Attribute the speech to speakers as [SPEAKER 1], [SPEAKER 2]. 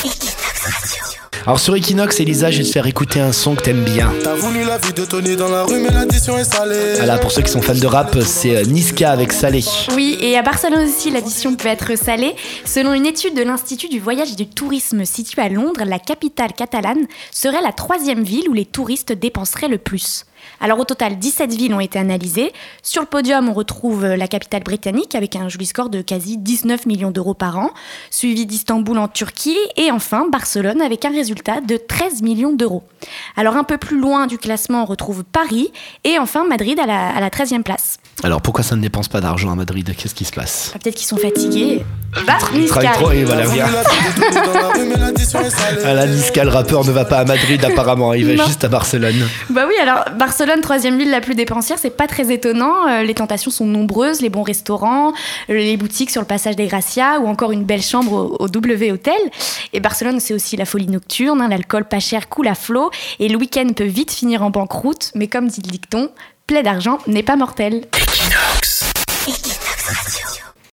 [SPEAKER 1] 生きたくたちを。Alors sur Equinox, Elisa, je vais te faire écouter un son que t'aimes bien.
[SPEAKER 2] T'as voulu la vie de Tony dans la rue, mais l'addition est salée.
[SPEAKER 1] Voilà, pour ceux qui sont fans de rap, c'est euh, Niska avec Salé.
[SPEAKER 3] Oui, et à Barcelone aussi, l'addition peut être salée. Selon une étude de l'Institut du voyage et du tourisme situé à Londres, la capitale catalane serait la troisième ville où les touristes dépenseraient le plus. Alors au total, 17 villes ont été analysées. Sur le podium, on retrouve la capitale britannique avec un joli score de quasi 19 millions d'euros par an, suivi d'Istanbul en Turquie et enfin Barcelone avec un résultat de 13 millions d'euros. Alors un peu plus loin du classement, on retrouve Paris et enfin Madrid à la, à la 13e place.
[SPEAKER 1] Alors pourquoi ça ne dépense pas d'argent à Madrid? Qu'est-ce qui se passe?
[SPEAKER 3] Ah, Peut-être qu'ils sont fatigués. Bah,
[SPEAKER 1] Il travaille trop et voilà, là, Niska, le rappeur, ne va pas à Madrid apparemment, il va
[SPEAKER 3] Non.
[SPEAKER 1] juste à Barcelone.
[SPEAKER 3] Bah oui, alors Barcelone, troisième ville la plus dépensière, c'est pas très étonnant. Euh, les tentations sont nombreuses, les bons restaurants, euh, les boutiques sur le passage des Gracia ou encore une belle chambre au, au W Hotel. Et Barcelone, c'est aussi la folie nocturne, hein, l'alcool pas cher coule à flot et le week-end peut vite finir en banqueroute. Mais comme dit le dicton, plaie d'argent n'est pas mortel.
[SPEAKER 1] Equinox.